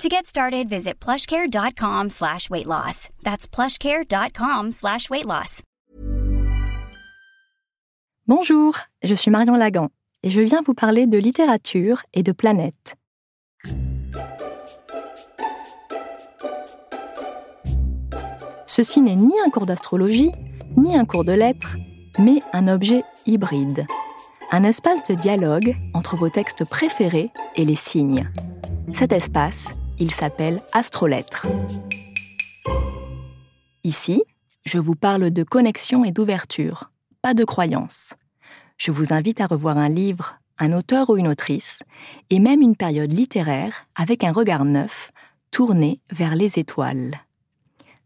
To get started, visit plushcare.com slash weight loss. That's plushcare.com slash weight loss. Bonjour, je suis Marion Lagan et je viens vous parler de littérature et de planète. Ceci n'est ni un cours d'astrologie, ni un cours de lettres, mais un objet hybride. Un espace de dialogue entre vos textes préférés et les signes. Cet espace, il s'appelle Astrolettres. Ici, je vous parle de connexion et d'ouverture, pas de croyance. Je vous invite à revoir un livre, un auteur ou une autrice, et même une période littéraire avec un regard neuf, tourné vers les étoiles.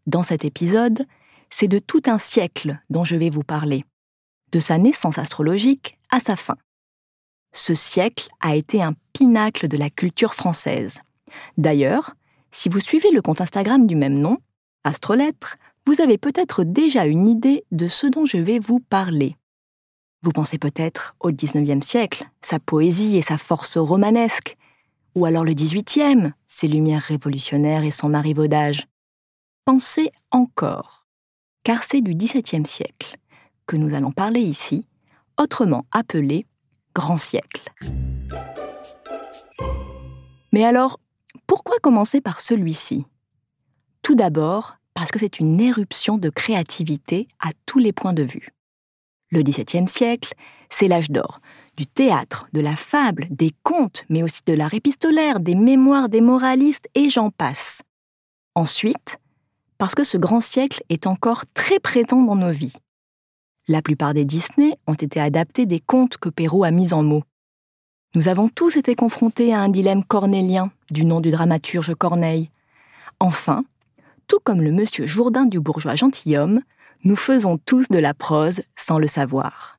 Dans cet épisode, c'est de tout un siècle dont je vais vous parler, de sa naissance astrologique à sa fin. Ce siècle a été un pinacle de la culture française. D'ailleurs, si vous suivez le compte Instagram du même nom, Astrolettre, vous avez peut-être déjà une idée de ce dont je vais vous parler. Vous pensez peut-être au XIXe siècle, sa poésie et sa force romanesque, ou alors le XVIIIe, ses lumières révolutionnaires et son marivaudage. Pensez encore, car c'est du XVIIe siècle que nous allons parler ici, autrement appelé Grand siècle. Mais alors, pourquoi commencer par celui-ci? Tout d'abord, parce que c'est une éruption de créativité à tous les points de vue. Le XVIIe siècle, c'est l'âge d'or du théâtre, de la fable, des contes, mais aussi de l'art épistolaire, des mémoires des moralistes, et j'en passe. Ensuite, parce que ce grand siècle est encore très présent dans nos vies. La plupart des Disney ont été adaptés des contes que Perrault a mis en mots. Nous avons tous été confrontés à un dilemme cornélien du nom du dramaturge Corneille. Enfin, tout comme le monsieur Jourdain du bourgeois gentilhomme, nous faisons tous de la prose sans le savoir.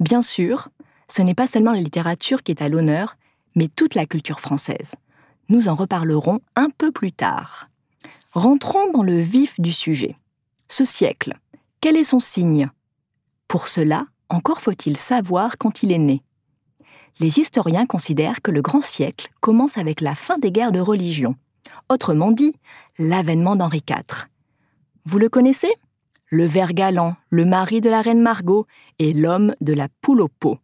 Bien sûr, ce n'est pas seulement la littérature qui est à l'honneur, mais toute la culture française. Nous en reparlerons un peu plus tard. Rentrons dans le vif du sujet. Ce siècle, quel est son signe? Pour cela, encore faut-il savoir quand il est né les historiens considèrent que le grand siècle commence avec la fin des guerres de religion, autrement dit, l'avènement d'Henri IV. Vous le connaissez? Le ver galant, le mari de la reine Margot et l'homme de la poule au pot.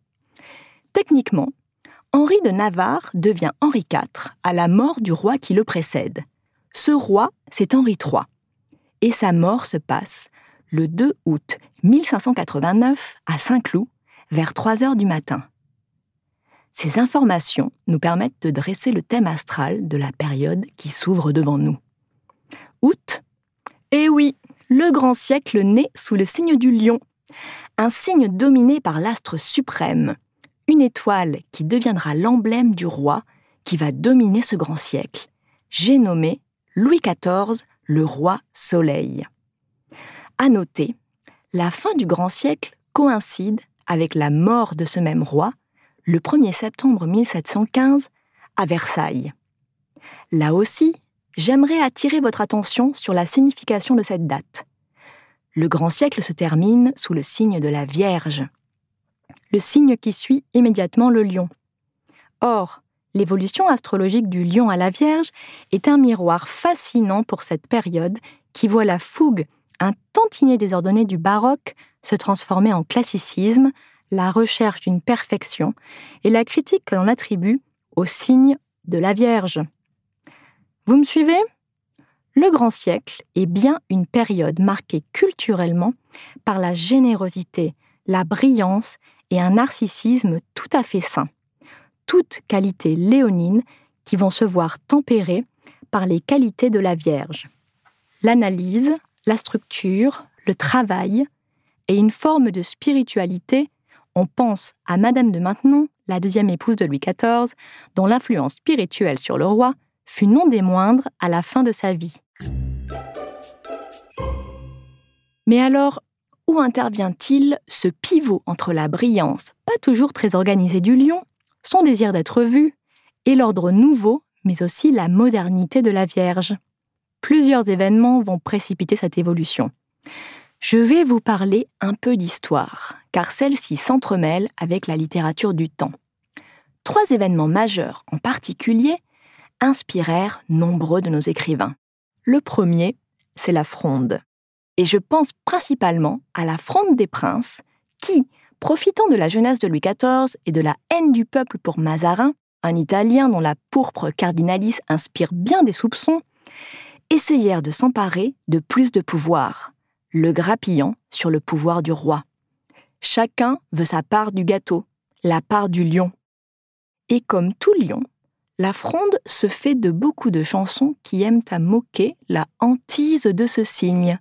Techniquement, Henri de Navarre devient Henri IV à la mort du roi qui le précède. Ce roi, c'est Henri III. Et sa mort se passe le 2 août 1589 à Saint-Cloud, vers 3 heures du matin. Ces informations nous permettent de dresser le thème astral de la période qui s'ouvre devant nous. Août? Eh oui, le grand siècle naît sous le signe du lion, un signe dominé par l'astre suprême, une étoile qui deviendra l'emblème du roi qui va dominer ce grand siècle. J'ai nommé Louis XIV le roi Soleil. À noter, la fin du grand siècle coïncide avec la mort de ce même roi le 1er septembre 1715 à Versailles. Là aussi, j'aimerais attirer votre attention sur la signification de cette date. Le grand siècle se termine sous le signe de la Vierge, le signe qui suit immédiatement le lion. Or, l'évolution astrologique du lion à la Vierge est un miroir fascinant pour cette période qui voit la fougue, un tantinet désordonné du baroque, se transformer en classicisme la recherche d'une perfection et la critique que l'on attribue au signe de la Vierge. Vous me suivez? Le grand siècle est bien une période marquée culturellement par la générosité, la brillance et un narcissisme tout à fait sain. Toutes qualités léonines qui vont se voir tempérées par les qualités de la Vierge. L'analyse, la structure, le travail et une forme de spiritualité on pense à Madame de Maintenon, la deuxième épouse de Louis XIV, dont l'influence spirituelle sur le roi fut non des moindres à la fin de sa vie. Mais alors, où intervient-il ce pivot entre la brillance, pas toujours très organisée du lion, son désir d'être vu, et l'ordre nouveau, mais aussi la modernité de la Vierge? Plusieurs événements vont précipiter cette évolution. Je vais vous parler un peu d'histoire, car celle-ci s'entremêle avec la littérature du temps. Trois événements majeurs en particulier inspirèrent nombreux de nos écrivains. Le premier, c'est la Fronde. Et je pense principalement à la Fronde des Princes, qui, profitant de la jeunesse de Louis XIV et de la haine du peuple pour Mazarin, un Italien dont la pourpre cardinalis inspire bien des soupçons, essayèrent de s'emparer de plus de pouvoir, le grappillant sur le pouvoir du roi. Chacun veut sa part du gâteau, la part du lion. Et comme tout lion, la fronde se fait de beaucoup de chansons qui aiment à moquer la hantise de ce signe.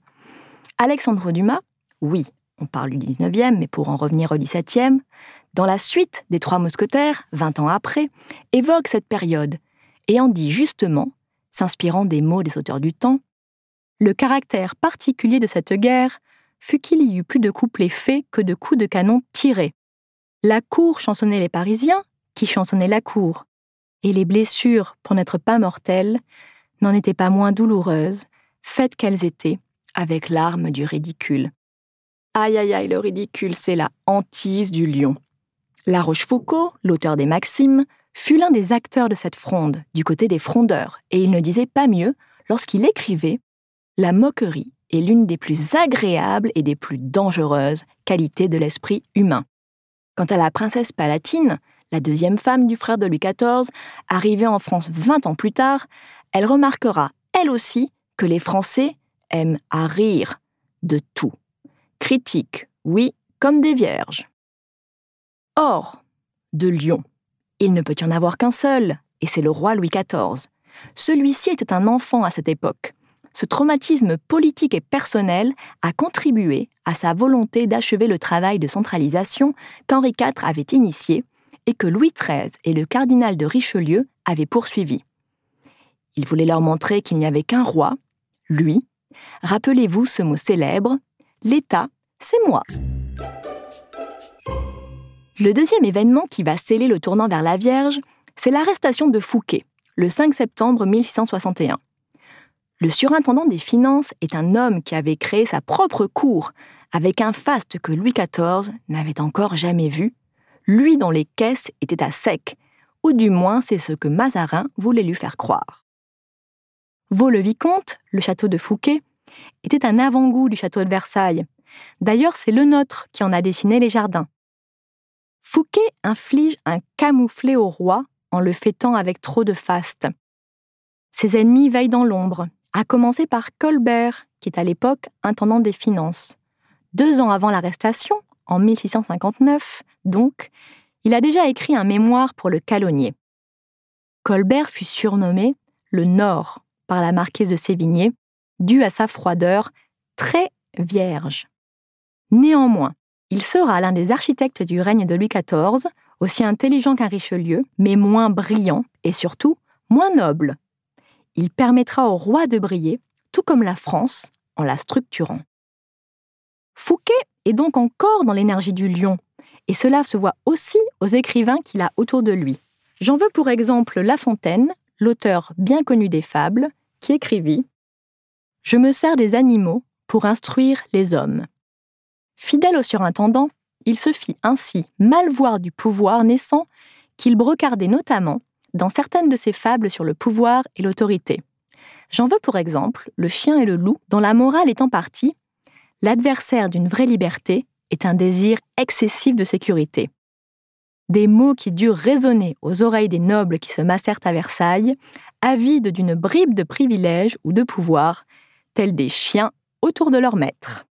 Alexandre Dumas, oui, on parle du 19e, mais pour en revenir au 17e, dans la suite des Trois Mousquetaires, 20 ans après, évoque cette période et en dit justement, s'inspirant des mots des auteurs du temps, le caractère particulier de cette guerre fut qu'il y eut plus de couplets faits que de coups de canon tirés. La cour chansonnait les Parisiens, qui chansonnaient la cour, et les blessures, pour n'être pas mortelles, n'en étaient pas moins douloureuses, faites qu'elles étaient, avec l'arme du ridicule. Aïe aïe aïe, le ridicule, c'est la hantise du lion. La Rochefoucauld, l'auteur des Maximes, fut l'un des acteurs de cette fronde, du côté des frondeurs, et il ne disait pas mieux lorsqu'il écrivait La moquerie est l'une des plus agréables et des plus dangereuses qualités de l'esprit humain. Quant à la princesse palatine, la deuxième femme du frère de Louis XIV, arrivée en France 20 ans plus tard, elle remarquera, elle aussi, que les Français aiment à rire de tout. Critique, oui, comme des vierges. Or, de lion, il ne peut y en avoir qu'un seul, et c'est le roi Louis XIV. Celui-ci était un enfant à cette époque. Ce traumatisme politique et personnel a contribué à sa volonté d'achever le travail de centralisation qu'Henri IV avait initié et que Louis XIII et le cardinal de Richelieu avaient poursuivi. Il voulait leur montrer qu'il n'y avait qu'un roi, lui. Rappelez-vous ce mot célèbre, l'État, c'est moi. Le deuxième événement qui va sceller le tournant vers la Vierge, c'est l'arrestation de Fouquet, le 5 septembre 1661. Le surintendant des finances est un homme qui avait créé sa propre cour, avec un faste que Louis XIV n'avait encore jamais vu lui dont les caisses étaient à sec, ou du moins c'est ce que Mazarin voulait lui faire croire. Vaux-le-Vicomte, le château de Fouquet, était un avant-goût du château de Versailles. D'ailleurs, c'est le nôtre qui en a dessiné les jardins. Fouquet inflige un camouflet au roi en le fêtant avec trop de faste. Ses ennemis veillent dans l'ombre, à commencer par Colbert, qui est à l'époque intendant des finances. Deux ans avant l'arrestation, en 1659, donc, il a déjà écrit un mémoire pour le calonnier. Colbert fut surnommé le Nord par la marquise de Sévigné, dû à sa froideur très vierge. Néanmoins, il sera l'un des architectes du règne de Louis XIV, aussi intelligent qu'un Richelieu, mais moins brillant et surtout moins noble. Il permettra au roi de briller, tout comme la France, en la structurant. Fouquet est donc encore dans l'énergie du lion, et cela se voit aussi aux écrivains qu'il a autour de lui. J'en veux pour exemple La Fontaine, l'auteur bien connu des fables, qui écrivit Je me sers des animaux pour instruire les hommes. Fidèle au surintendant, il se fit ainsi mal voir du pouvoir naissant qu'il brocardait notamment dans certaines de ses fables sur le pouvoir et l'autorité. J'en veux pour exemple Le chien et le loup, dont la morale est en partie l'adversaire d'une vraie liberté est un désir excessif de sécurité. Des mots qui durent résonner aux oreilles des nobles qui se massèrent à Versailles, avides d'une bribe de privilèges ou de pouvoir, tels des chiens autour de leur maître.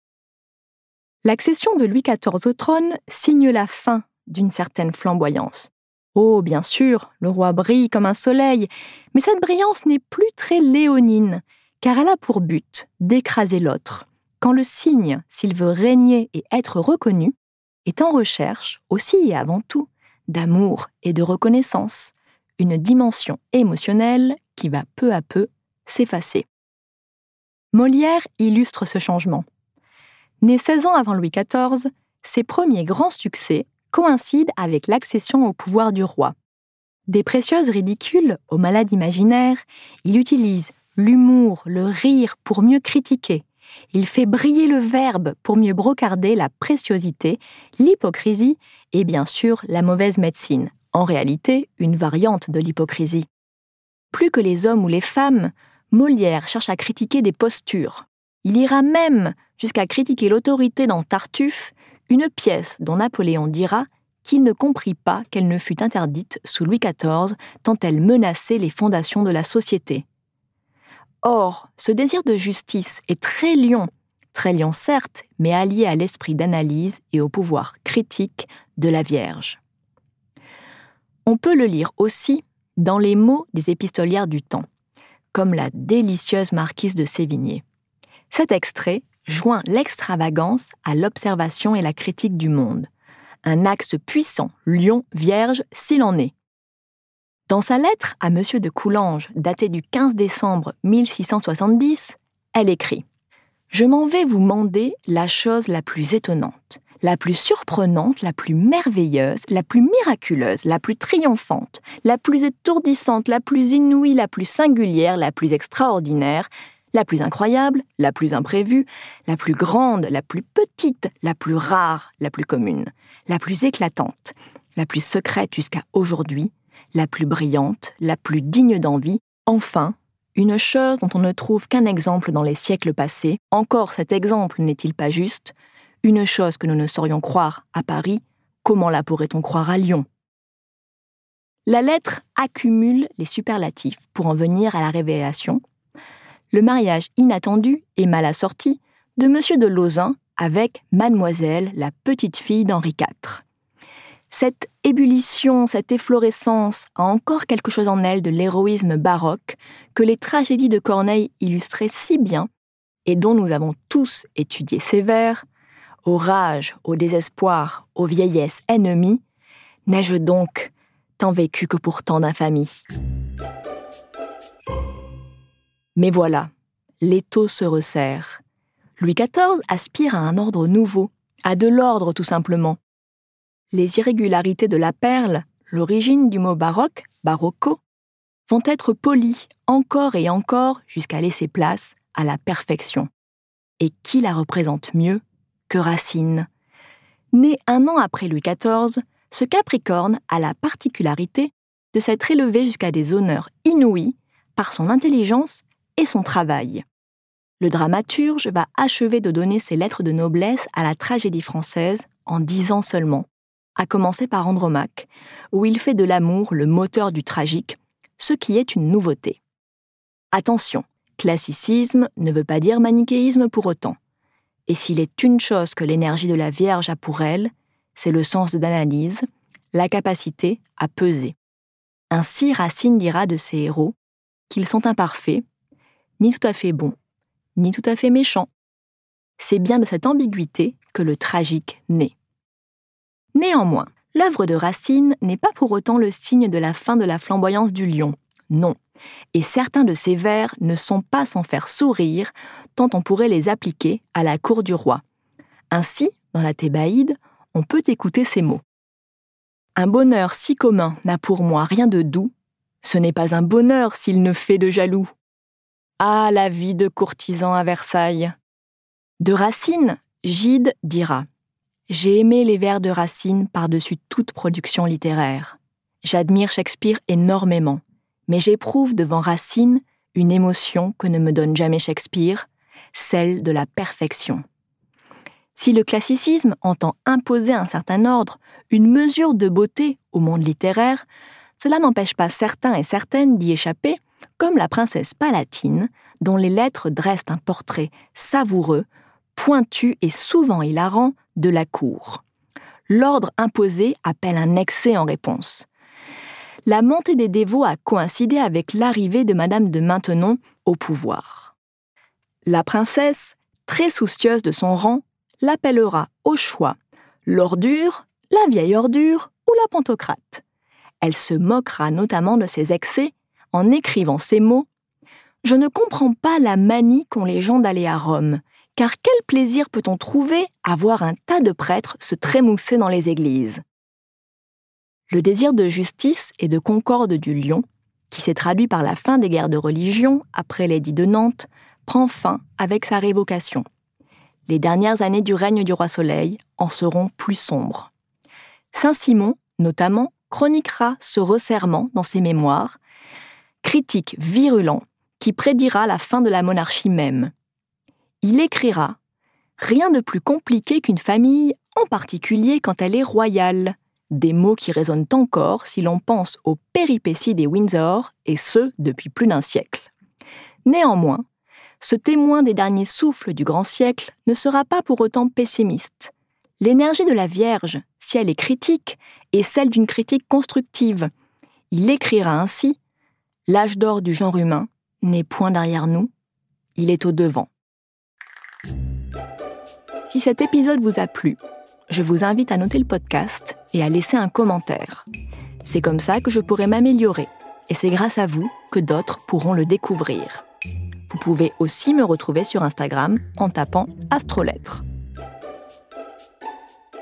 L'accession de Louis XIV au trône signe la fin d'une certaine flamboyance. Oh, bien sûr, le roi brille comme un soleil, mais cette brillance n'est plus très léonine, car elle a pour but d'écraser l'autre, quand le cygne, s'il veut régner et être reconnu, est en recherche, aussi et avant tout, d'amour et de reconnaissance, une dimension émotionnelle qui va peu à peu s'effacer. Molière illustre ce changement. Né 16 ans avant Louis XIV, ses premiers grands succès coïncident avec l'accession au pouvoir du roi. Des précieuses ridicules aux malades imaginaires, il utilise l'humour, le rire pour mieux critiquer. Il fait briller le verbe pour mieux brocarder la préciosité, l'hypocrisie et bien sûr la mauvaise médecine, en réalité une variante de l'hypocrisie. Plus que les hommes ou les femmes, Molière cherche à critiquer des postures. Il ira même jusqu'à critiquer l'autorité dans Tartuffe, une pièce dont Napoléon dira qu'il ne comprit pas qu'elle ne fut interdite sous Louis XIV tant elle menaçait les fondations de la société. Or, ce désir de justice est très lion, très lion certes, mais allié à l'esprit d'analyse et au pouvoir critique de la Vierge. On peut le lire aussi dans les mots des épistolières du temps, comme la délicieuse marquise de Sévigné. Cet extrait joint l'extravagance à l'observation et la critique du monde, un axe puissant, lion, vierge, s'il en est. Dans sa lettre à M. de Coulanges, datée du 15 décembre 1670, elle écrit Je m'en vais vous mander la chose la plus étonnante, la plus surprenante, la plus merveilleuse, la plus miraculeuse, la plus triomphante, la plus étourdissante, la plus inouïe, la plus singulière, la plus extraordinaire, la plus incroyable, la plus imprévue, la plus grande, la plus petite, la plus rare, la plus commune, la plus éclatante, la plus secrète jusqu'à aujourd'hui, la plus brillante, la plus digne d'envie, enfin, une chose dont on ne trouve qu'un exemple dans les siècles passés, encore cet exemple n'est-il pas juste, une chose que nous ne saurions croire à Paris, comment la pourrait-on croire à Lyon? La lettre accumule les superlatifs pour en venir à la révélation, le mariage inattendu et mal assorti de M. de Lauzun avec Mademoiselle, la petite fille d'Henri IV. Cette ébullition, cette efflorescence a encore quelque chose en elle de l'héroïsme baroque que les tragédies de Corneille illustraient si bien et dont nous avons tous étudié ces vers. Au rage, au désespoir, aux vieillesses ennemies, n'ai-je donc tant vécu que pour tant d'infamie mais voilà, l'étau se resserre. Louis XIV aspire à un ordre nouveau, à de l'ordre tout simplement. Les irrégularités de la perle, l'origine du mot baroque, barocco, vont être polies encore et encore jusqu'à laisser place à la perfection. Et qui la représente mieux que Racine? Né un an après Louis XIV, ce Capricorne a la particularité de s'être élevé jusqu'à des honneurs inouïs par son intelligence et son travail. Le dramaturge va achever de donner ses lettres de noblesse à la tragédie française en dix ans seulement, à commencer par Andromaque, où il fait de l'amour le moteur du tragique, ce qui est une nouveauté. Attention, classicisme ne veut pas dire manichéisme pour autant. Et s'il est une chose que l'énergie de la Vierge a pour elle, c'est le sens de l'analyse, la capacité à peser. Ainsi Racine dira de ses héros qu'ils sont imparfaits, ni tout à fait bon, ni tout à fait méchant. C'est bien de cette ambiguïté que le tragique naît. Néanmoins, l'œuvre de Racine n'est pas pour autant le signe de la fin de la flamboyance du lion, non, et certains de ses vers ne sont pas sans faire sourire, tant on pourrait les appliquer à la cour du roi. Ainsi, dans la Thébaïde, on peut écouter ces mots. Un bonheur si commun n'a pour moi rien de doux, ce n'est pas un bonheur s'il ne fait de jaloux. Ah, la vie de courtisan à Versailles. De Racine, Gide dira J'ai aimé les vers de Racine par-dessus toute production littéraire. J'admire Shakespeare énormément, mais j'éprouve devant Racine une émotion que ne me donne jamais Shakespeare, celle de la perfection. Si le classicisme entend imposer un certain ordre, une mesure de beauté au monde littéraire, cela n'empêche pas certains et certaines d'y échapper comme la princesse palatine, dont les lettres dressent un portrait savoureux, pointu et souvent hilarant de la cour. L'ordre imposé appelle un excès en réponse. La montée des dévots a coïncidé avec l'arrivée de Madame de Maintenon au pouvoir. La princesse, très soucieuse de son rang, l'appellera au choix l'ordure, la vieille ordure ou la pantocrate. Elle se moquera notamment de ses excès en écrivant ces mots Je ne comprends pas la manie qu'ont les gens d'aller à Rome, Car quel plaisir peut-on trouver à voir un tas de prêtres se trémousser dans les églises? Le désir de justice et de concorde du lion, qui s'est traduit par la fin des guerres de religion après l'édit de Nantes, prend fin avec sa révocation. Les dernières années du règne du roi Soleil en seront plus sombres. Saint-Simon, notamment, chroniquera ce resserrement dans ses mémoires, critique virulent qui prédira la fin de la monarchie même. Il écrira Rien de plus compliqué qu'une famille, en particulier quand elle est royale. Des mots qui résonnent encore si l'on pense aux péripéties des Windsor, et ce depuis plus d'un siècle. Néanmoins, ce témoin des derniers souffles du grand siècle ne sera pas pour autant pessimiste. L'énergie de la Vierge, si elle est critique, est celle d'une critique constructive. Il écrira ainsi L'âge d'or du genre humain n'est point derrière nous, il est au devant. Si cet épisode vous a plu, je vous invite à noter le podcast et à laisser un commentaire. C'est comme ça que je pourrai m'améliorer, et c'est grâce à vous que d'autres pourront le découvrir. Vous pouvez aussi me retrouver sur Instagram en tapant Astrolettre.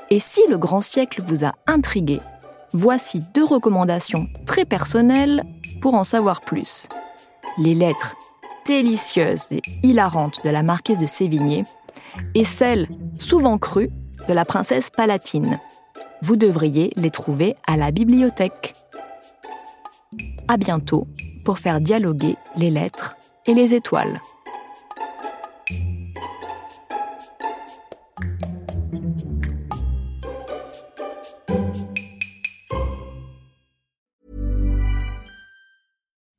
Et si le grand siècle vous a intrigué, voici deux recommandations très personnelles pour en savoir plus. Les lettres délicieuses et hilarantes de la marquise de Sévigné et celles, souvent crues, de la princesse Palatine. Vous devriez les trouver à la bibliothèque. À bientôt pour faire dialoguer les lettres et les étoiles.